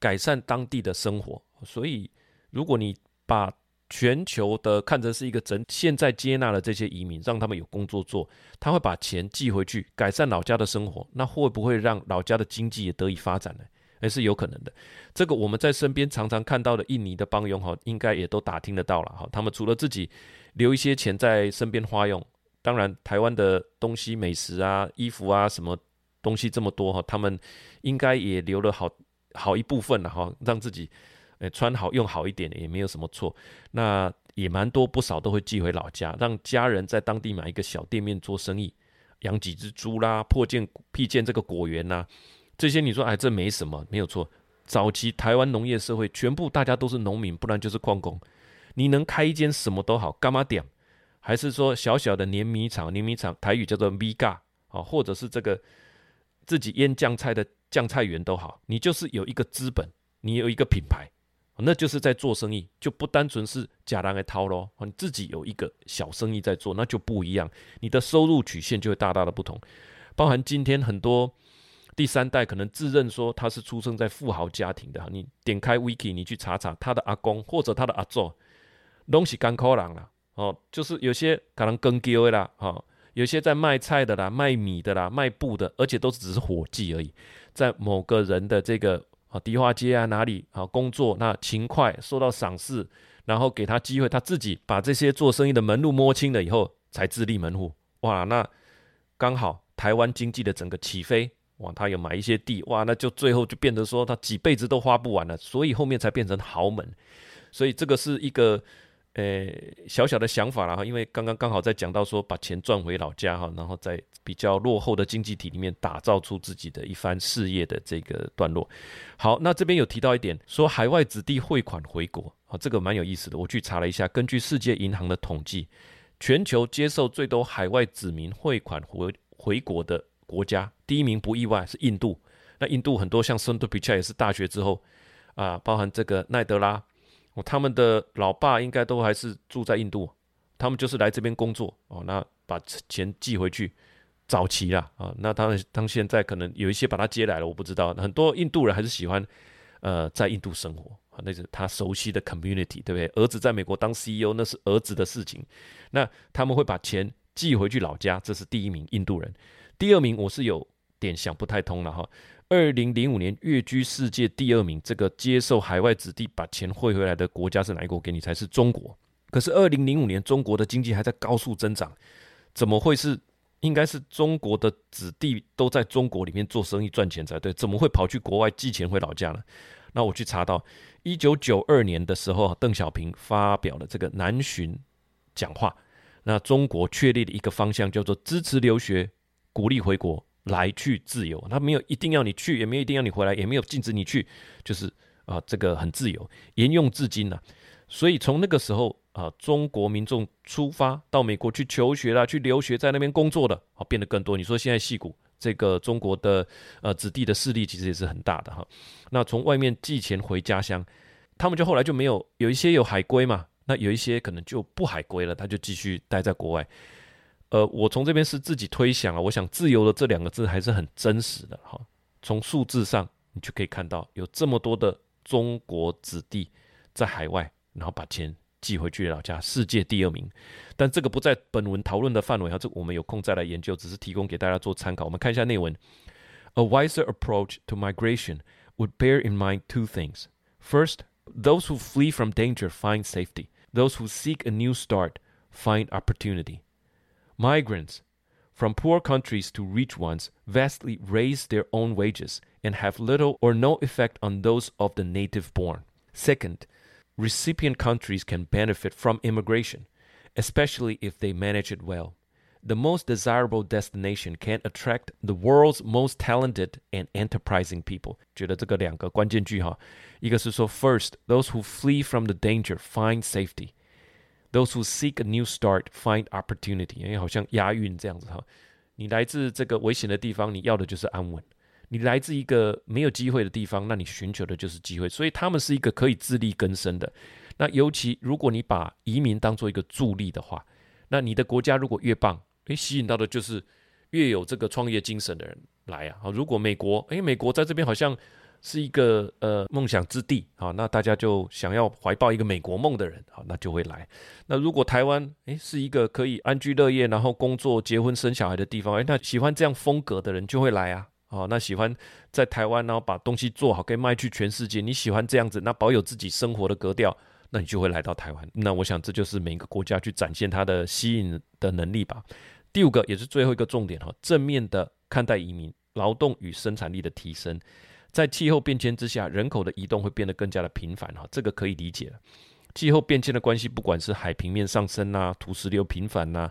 改善当地的生活。所以，如果你把全球的看成是一个整，现在接纳了这些移民，让他们有工作做，他会把钱寄回去，改善老家的生活。那会不会让老家的经济也得以发展呢？还是有可能的。这个我们在身边常常看到的印尼的帮佣哈，应该也都打听得到了哈。他们除了自己留一些钱在身边花用，当然台湾的东西、美食啊、衣服啊什么。东西这么多哈，他们应该也留了好好一部分了哈，让自己诶穿好用好一点也没有什么错。那也蛮多不少都会寄回老家，让家人在当地买一个小店面做生意，养几只猪啦，破建辟建这个果园呐，这些你说哎这没什么，没有错。早期台湾农业社会全部大家都是农民，不然就是矿工，你能开一间什么都好，干嘛点？还是说小小的碾米厂，碾米厂台语叫做米嘎啊，或者是这个。自己腌酱菜的酱菜园都好，你就是有一个资本，你有一个品牌，那就是在做生意，就不单纯是假人来掏喽。你自己有一个小生意在做，那就不一样，你的收入曲线就会大大的不同。包含今天很多第三代可能自认说他是出生在富豪家庭的，你点开 Wiki，你去查查他的阿公或者他的阿祖，拢是艰苦人啦，哦，就是有些可能更丢的啦，哈。有些在卖菜的啦，卖米的啦，卖布的，而且都只是伙计而已，在某个人的这个啊迪化街啊哪里啊工作，那勤快受到赏识，然后给他机会，他自己把这些做生意的门路摸清了以后，才自立门户。哇，那刚好台湾经济的整个起飞，哇，他有买一些地，哇，那就最后就变得说他几辈子都花不完了，所以后面才变成豪门。所以这个是一个。呃，小小的想法啦哈，因为刚刚刚好在讲到说把钱赚回老家哈，然后在比较落后的经济体里面打造出自己的一番事业的这个段落。好，那这边有提到一点，说海外子弟汇款回国啊，这个蛮有意思的。我去查了一下，根据世界银行的统计，全球接受最多海外子民汇款回回国的国家，第一名不意外是印度。那印度很多像孙多比恰也是大学之后啊，包含这个奈德拉。哦，他们的老爸应该都还是住在印度，他们就是来这边工作哦，那把钱寄回去，早期啦啊，那当然，当现在可能有一些把他接来了，我不知道，很多印度人还是喜欢呃在印度生活啊，那是他熟悉的 community，对不对？儿子在美国当 CEO，那是儿子的事情，那他们会把钱寄回去老家，这是第一名印度人，第二名我是有点想不太通了哈，二零零五年跃居世界第二名，这个接受海外子弟把钱汇回来的国家是哪一个？我给你才，是中国。可是二零零五年中国的经济还在高速增长，怎么会是？应该是中国的子弟都在中国里面做生意赚钱才对，怎么会跑去国外寄钱回老家呢？那我去查到一九九二年的时候，邓小平发表了这个南巡讲话，那中国确立了一个方向，叫做支持留学，鼓励回国。来去自由，他没有一定要你去，也没有一定要你回来，也没有禁止你去，就是啊，这个很自由，沿用至今了、所以从那个时候啊，中国民众出发到美国去求学啦，去留学，在那边工作的啊，变得更多。你说现在戏骨这个中国的呃子弟的势力其实也是很大的哈。那从外面寄钱回家乡，他们就后来就没有，有一些有海归嘛，那有一些可能就不海归了，他就继续待在国外。呃，我从这边是自己推想啊，我想“自由”的这两个字还是很真实的哈。从数字上，你就可以看到有这么多的中国子弟在海外，然后把钱寄回去老家，世界第二名。但这个不在本文讨论的范围哈，这我们有空再来研究，只是提供给大家做参考。我们看一下内文：A wiser approach to migration would bear in mind two things. First, those who flee from danger find safety; those who seek a new start find opportunity. Migrants from poor countries to rich ones vastly raise their own wages and have little or no effect on those of the native born. Second, recipient countries can benefit from immigration, especially if they manage it well. The most desirable destination can attract the world's most talented and enterprising people. 觉得这个两个关键句哈，一个是说 First, those who flee from the danger find safety. Those who seek a new start find opportunity，因为好像押韵这样子哈。你来自这个危险的地方，你要的就是安稳；你来自一个没有机会的地方，那你寻求的就是机会。所以他们是一个可以自力更生的。那尤其如果你把移民当做一个助力的话，那你的国家如果越棒，诶，吸引到的就是越有这个创业精神的人来啊。好，如果美国，诶，美国在这边好像。是一个呃梦想之地啊，那大家就想要怀抱一个美国梦的人啊，那就会来。那如果台湾诶是一个可以安居乐业，然后工作、结婚、生小孩的地方，诶，那喜欢这样风格的人就会来啊。哦，那喜欢在台湾，然后把东西做好，可以卖去全世界。你喜欢这样子，那保有自己生活的格调，那你就会来到台湾。那我想这就是每个国家去展现它的吸引的能力吧。第五个也是最后一个重点哈，正面的看待移民、劳动与生产力的提升。在气候变迁之下，人口的移动会变得更加的频繁哈，这个可以理解。气候变迁的关系，不管是海平面上升呐、土石流频繁呐、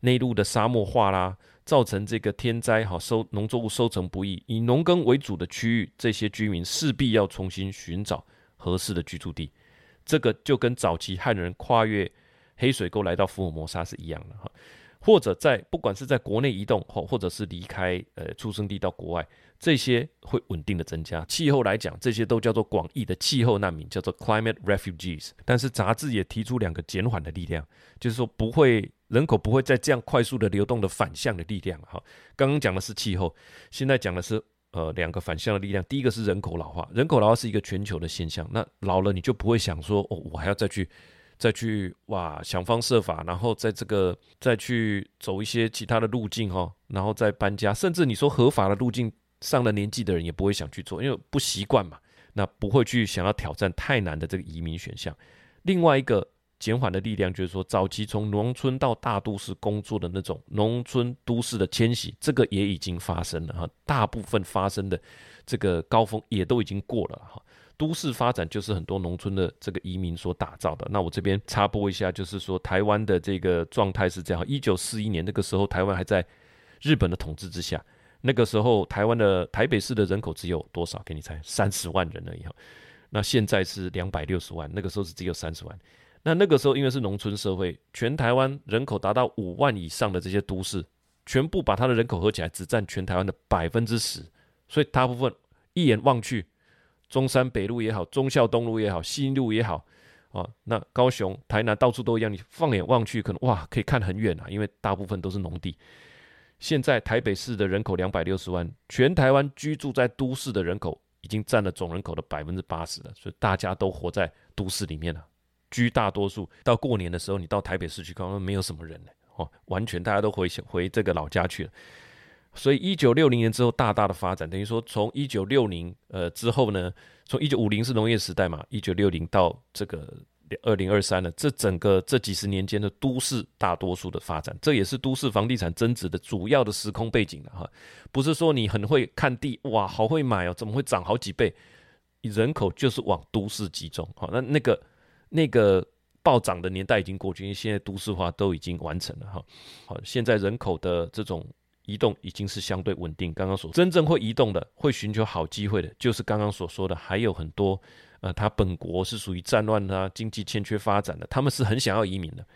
内陆的沙漠化啦，造成这个天灾哈，收农作物收成不易，以农耕为主的区域，这些居民势必要重新寻找合适的居住地。这个就跟早期汉人跨越黑水沟来到福尔摩沙是一样的哈。或者在不管是在国内移动，或或者是离开呃出生地到国外，这些会稳定的增加。气候来讲，这些都叫做广义的气候难民，叫做 climate refugees。但是杂志也提出两个减缓的力量，就是说不会人口不会再这样快速的流动的反向的力量。哈，刚刚讲的是气候，现在讲的是呃两个反向的力量。第一个是人口老化，人口老化是一个全球的现象。那老了你就不会想说哦，我还要再去。再去哇，想方设法，然后在这个再去走一些其他的路径哈，然后再搬家，甚至你说合法的路径，上了年纪的人也不会想去做，因为不习惯嘛，那不会去想要挑战太难的这个移民选项。另外一个减缓的力量就是说，早期从农村到大都市工作的那种农村都市的迁徙，这个也已经发生了哈，大部分发生的这个高峰也都已经过了哈。都市发展就是很多农村的这个移民所打造的。那我这边插播一下，就是说台湾的这个状态是这样：一九四一年那个时候，台湾还在日本的统治之下。那个时候，台湾的台北市的人口只有多少？给你猜，三十万人而已哈。那现在是两百六十万，那个时候是只有三十万。那那个时候因为是农村社会，全台湾人口达到五万以上的这些都市，全部把它的人口合起来，只占全台湾的百分之十。所以大部分一眼望去。中山北路也好，忠孝东路也好，西路也好，啊，那高雄、台南到处都一样。你放眼望去，可能哇，可以看很远啊，因为大部分都是农地。现在台北市的人口两百六十万，全台湾居住在都市的人口已经占了总人口的百分之八十了，所以大家都活在都市里面了，居大多数。到过年的时候，你到台北市去看，没有什么人了，哦，完全大家都回回这个老家去了。所以一九六零年之后大大的发展，等于说从一九六零呃之后呢，从一九五零是农业时代嘛，一九六零到这个二零二三呢，这整个这几十年间的都市大多数的发展，这也是都市房地产增值的主要的时空背景了哈。不是说你很会看地哇，好会买哦，怎么会涨好几倍？人口就是往都市集中，好，那那个那个暴涨的年代已经过去，因为现在都市化都已经完成了哈。好，现在人口的这种。移动已经是相对稳定。刚刚所真正会移动的、会寻求好机会的，就是刚刚所说的，还有很多，呃，他本国是属于战乱啊、经济欠缺发展的，他们是很想要移民的。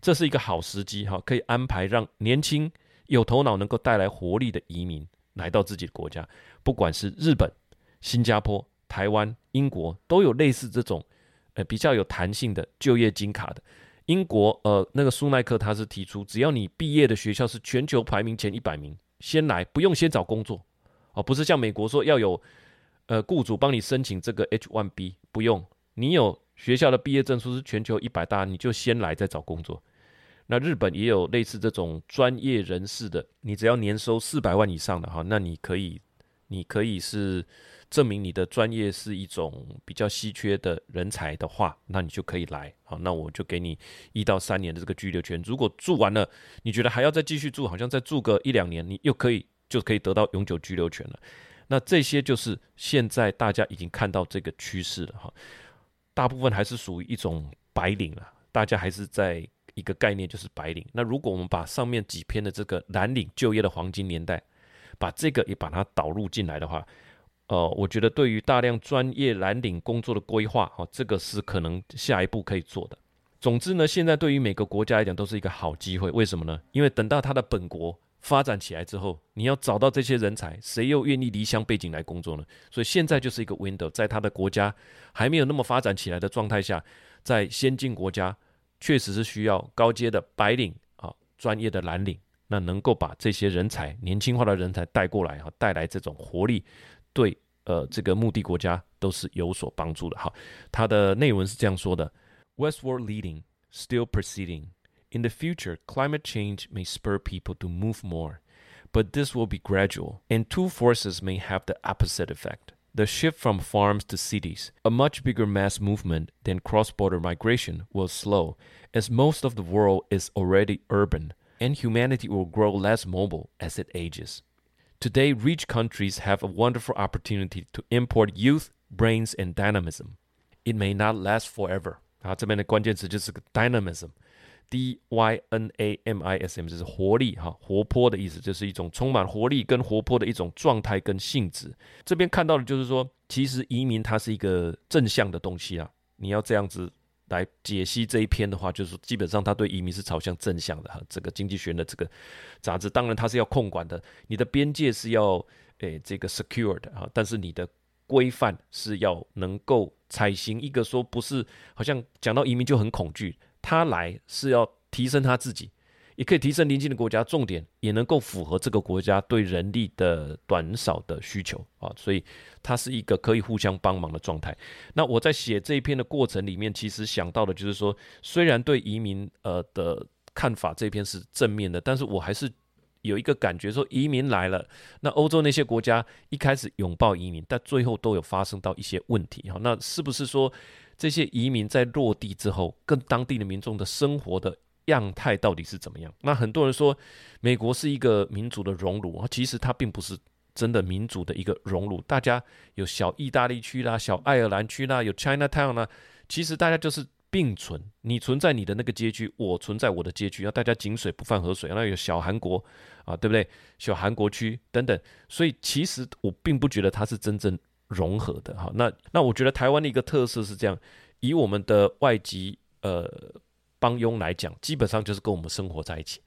这是一个好时机，哈，可以安排让年轻、有头脑、能够带来活力的移民来到自己的国家。不管是日本、新加坡、台湾、英国，都有类似这种，呃，比较有弹性的就业金卡的。英国呃，那个苏耐克他是提出，只要你毕业的学校是全球排名前一百名，先来，不用先找工作，哦，不是像美国说要有呃雇主帮你申请这个 H1B，不用，你有学校的毕业证书是全球一百大，你就先来再找工作。那日本也有类似这种专业人士的，你只要年收四百万以上的哈，那你可以，你可以是。证明你的专业是一种比较稀缺的人才的话，那你就可以来。好，那我就给你一到三年的这个居留权。如果住完了，你觉得还要再继续住，好像再住个一两年，你又可以就可以得到永久居留权了。那这些就是现在大家已经看到这个趋势了哈。大部分还是属于一种白领了，大家还是在一个概念就是白领。那如果我们把上面几篇的这个蓝领就业的黄金年代，把这个也把它导入进来的话。呃，我觉得对于大量专业蓝领工作的规划，哈，这个是可能下一步可以做的。总之呢，现在对于每个国家来讲都是一个好机会。为什么呢？因为等到他的本国发展起来之后，你要找到这些人才，谁又愿意离乡背井来工作呢？所以现在就是一个 window，在他的国家还没有那么发展起来的状态下，在先进国家确实是需要高阶的白领啊，专业的蓝领，那能够把这些人才年轻化的人才带过来，哈，带来这种活力。对，呃，这个目的国家都是有所帮助的。好，它的内文是这样说的：Westward leading, still proceeding. In the future, climate change may spur people to move more, but this will be gradual, and two forces may have the opposite effect. The shift from farms to cities, a much bigger mass movement than cross-border migration, will slow, as most of the world is already urban, and humanity will grow less mobile as it ages. Today, rich countries have a wonderful opportunity to import youth, brains, and dynamism. It may not last forever. 啊，这边的关键词就是个 Dynamism 就是活力哈，活泼的意思，就是一种充满活力跟活泼的一种状态跟性质。这边看到的就是说，其实移民它是一个正向的东西啊，你要这样子。来解析这一篇的话，就是基本上他对移民是朝向正向的哈。这个经济学的这个杂志，当然它是要控管的，你的边界是要诶这个 secure 的哈，但是你的规范是要能够采行一个说不是，好像讲到移民就很恐惧，他来是要提升他自己。也可以提升邻近的国家，重点也能够符合这个国家对人力的短少的需求啊，所以它是一个可以互相帮忙的状态。那我在写这一篇的过程里面，其实想到的就是说，虽然对移民呃的看法这篇是正面的，但是我还是有一个感觉说，移民来了，那欧洲那些国家一开始拥抱移民，但最后都有发生到一些问题哈。那是不是说这些移民在落地之后，跟当地的民众的生活的样态到底是怎么样？那很多人说美国是一个民主的熔炉，其实它并不是真的民主的一个熔炉。大家有小意大利区啦，小爱尔兰区啦，有 Chinatown 啦，其实大家就是并存。你存在你的那个街区，我存在我的街区，要大家井水不犯河水。那有小韩国啊，对不对？小韩国区等等。所以其实我并不觉得它是真正融合的。哈，那那我觉得台湾的一个特色是这样，以我们的外籍呃。帮佣来讲，基本上就是跟我们生活在一起，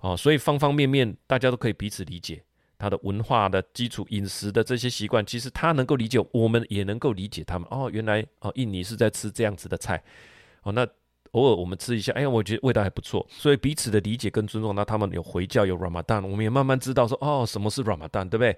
哦，所以方方面面大家都可以彼此理解他的文化的基础、饮食的这些习惯，其实他能够理解，我们也能够理解他们。哦，原来哦，印尼是在吃这样子的菜，哦，那偶尔我们吃一下，哎呀，我觉得味道还不错，所以彼此的理解跟尊重。那他们有回教，有 Ramadan，我们也慢慢知道说，哦，什么是 Ramadan，对不对？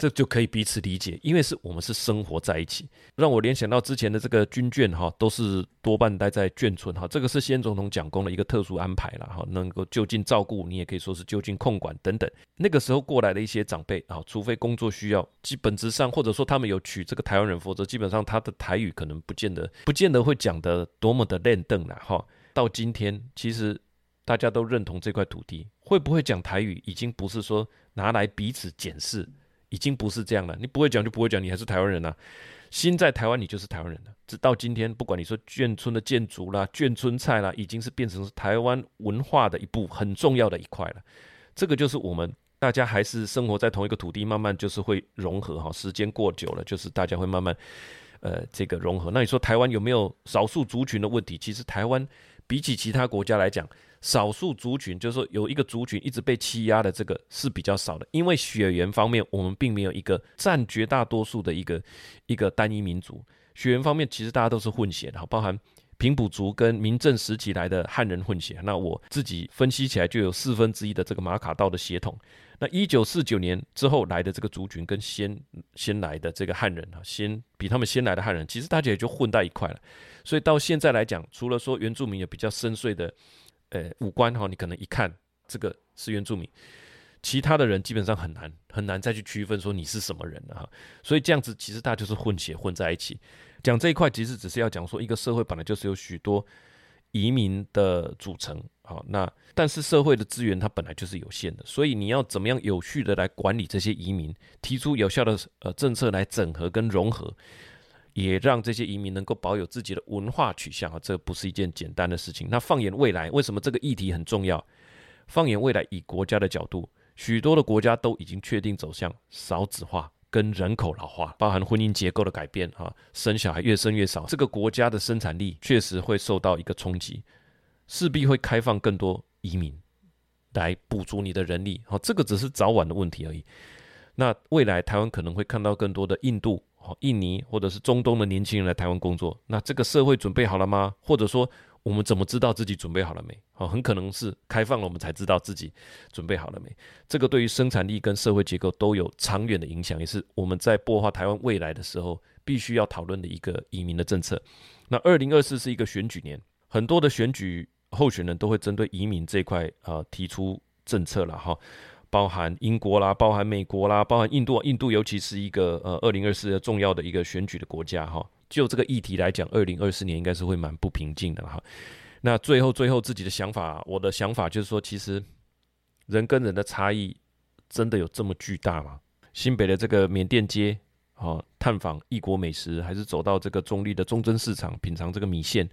这就可以彼此理解，因为是我们是生活在一起，让我联想到之前的这个军眷哈，都是多半待在眷村哈，这个是先总统蒋公的一个特殊安排了哈，能够就近照顾你，也可以说是就近控管等等。那个时候过来的一些长辈啊，除非工作需要，基本质上或者说他们有娶这个台湾人，否则基本上他的台语可能不见得不见得会讲得多么的练邓了哈。到今天，其实大家都认同这块土地会不会讲台语，已经不是说拿来彼此检视。已经不是这样了，你不会讲就不会讲，你还是台湾人呐、啊。心在台湾，你就是台湾人了。直到今天，不管你说眷村的建筑啦、眷村菜啦，已经是变成台湾文化的一部很重要的一块了。这个就是我们大家还是生活在同一个土地，慢慢就是会融合哈。时间过久了，就是大家会慢慢呃这个融合。那你说台湾有没有少数族群的问题？其实台湾比起其他国家来讲。少数族群，就是说有一个族群一直被欺压的，这个是比较少的。因为血缘方面，我们并没有一个占绝大多数的一个一个单一民族。血缘方面，其实大家都是混血的，包含平埔族跟明郑时期来的汉人混血。那我自己分析起来，就有四分之一的这个马卡道的血统。那一九四九年之后来的这个族群，跟先先来的这个汉人啊，先比他们先来的汉人，其实大家也就混在一块了。所以到现在来讲，除了说原住民有比较深邃的。呃，五官哈，你可能一看这个是原住民，其他的人基本上很难很难再去区分说你是什么人了哈。所以这样子其实大家就是混血混在一起。讲这一块其实只是要讲说，一个社会本来就是有许多移民的组成，好，那但是社会的资源它本来就是有限的，所以你要怎么样有序的来管理这些移民，提出有效的呃政策来整合跟融合。也让这些移民能够保有自己的文化取向啊，这不是一件简单的事情。那放眼未来，为什么这个议题很重要？放眼未来，以国家的角度，许多的国家都已经确定走向少子化跟人口老化，包含婚姻结构的改变啊，生小孩越生越少，这个国家的生产力确实会受到一个冲击，势必会开放更多移民来补足你的人力。好，这个只是早晚的问题而已。那未来台湾可能会看到更多的印度。哦印尼或者是中东的年轻人来台湾工作，那这个社会准备好了吗？或者说，我们怎么知道自己准备好了没？哦，很可能是开放了，我们才知道自己准备好了没。这个对于生产力跟社会结构都有长远的影响，也是我们在擘画台湾未来的时候必须要讨论的一个移民的政策。那二零二四是一个选举年，很多的选举候选人都会针对移民这块啊提出政策了哈。包含英国啦，包含美国啦，包含印度，印度尤其是一个呃二零二四的重要的一个选举的国家哈。就这个议题来讲，二零二四年应该是会蛮不平静的哈。那最后最后自己的想法，我的想法就是说，其实人跟人的差异真的有这么巨大吗？新北的这个缅甸街啊，探访异国美食，还是走到这个中立的忠贞市场品尝这个米线，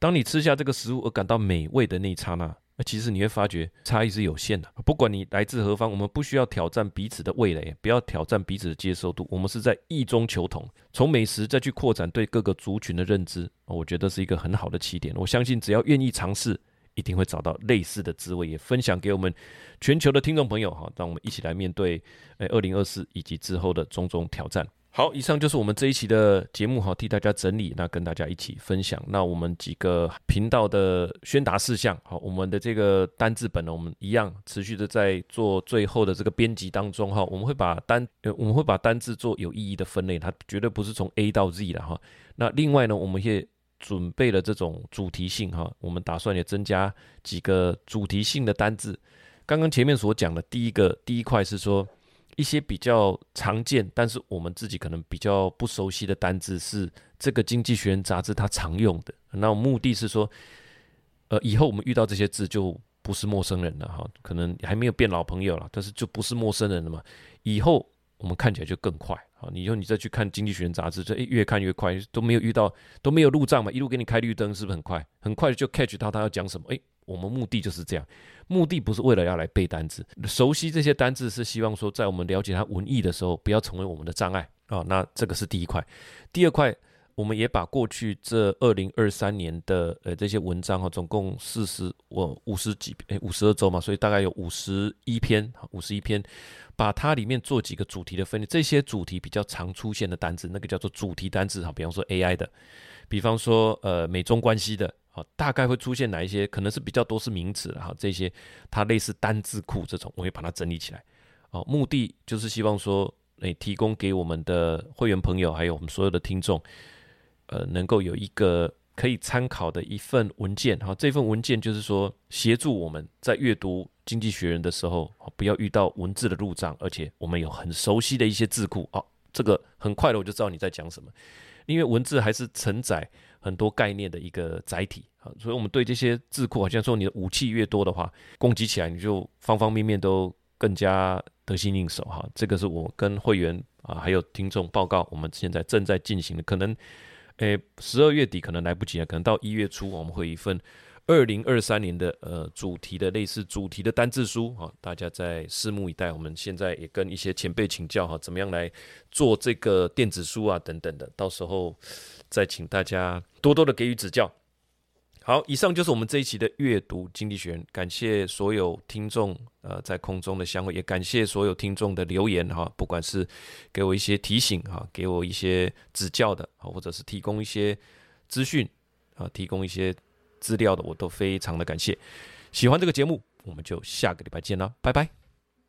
当你吃下这个食物而感到美味的那一刹那。其实你会发觉差异是有限的，不管你来自何方，我们不需要挑战彼此的味蕾，不要挑战彼此的接受度，我们是在异中求同，从美食再去扩展对各个族群的认知，我觉得是一个很好的起点。我相信只要愿意尝试，一定会找到类似的滋味，也分享给我们全球的听众朋友哈，让我们一起来面对诶二零二四以及之后的种种挑战。好，以上就是我们这一期的节目哈，替大家整理，那跟大家一起分享。那我们几个频道的宣达事项，好，我们的这个单字本呢，我们一样持续的在做最后的这个编辑当中哈，我们会把单，我们会把单字做有意义的分类，它绝对不是从 A 到 Z 的哈。那另外呢，我们也准备了这种主题性哈，我们打算也增加几个主题性的单字。刚刚前面所讲的第一个第一块是说。一些比较常见，但是我们自己可能比较不熟悉的单字，是这个《经济学人》杂志它常用的。那目的是说，呃，以后我们遇到这些字就不是陌生人了哈，可能还没有变老朋友了，但是就不是陌生人了嘛。以后我们看起来就更快啊！你以后你再去看《经济学人》杂志，就越看越快，都没有遇到都没有路障嘛，一路给你开绿灯，是不是很快？很快就 catch 到他要讲什么？诶。我们目的就是这样，目的不是为了要来背单字，熟悉这些单字是希望说，在我们了解它文意的时候，不要成为我们的障碍啊、哦。那这个是第一块，第二块，我们也把过去这二零二三年的呃这些文章哈，总共四十我五十几诶五十二周嘛，所以大概有五十一篇，五十一篇，把它里面做几个主题的分类，这些主题比较常出现的单字，那个叫做主题单字哈，比方说 AI 的，比方说呃美中关系的。好，大概会出现哪一些？可能是比较多是名词了哈，这些它类似单字库这种，我会把它整理起来。哦，目的就是希望说，诶提供给我们的会员朋友，还有我们所有的听众，呃，能够有一个可以参考的一份文件。好，这份文件就是说，协助我们在阅读《经济学人》的时候，不要遇到文字的路障，而且我们有很熟悉的一些字库。哦，这个很快的我就知道你在讲什么，因为文字还是承载很多概念的一个载体。啊，所以我们对这些智库，好像说你的武器越多的话，攻击起来你就方方面面都更加得心应手哈。这个是我跟会员啊还有听众报告，我们现在正在进行的，可能诶十二月底可能来不及了，可能到一月初我们会一份二零二三年的呃主题的类似主题的单字书哈，大家在拭目以待。我们现在也跟一些前辈请教哈，怎么样来做这个电子书啊等等的，到时候再请大家多多的给予指教。好，以上就是我们这一期的阅读经济学，感谢所有听众呃在空中的相会，也感谢所有听众的留言哈，不管是给我一些提醒哈，给我一些指教的，或者是提供一些资讯啊，提供一些资料的，我都非常的感谢。喜欢这个节目，我们就下个礼拜见了，拜拜。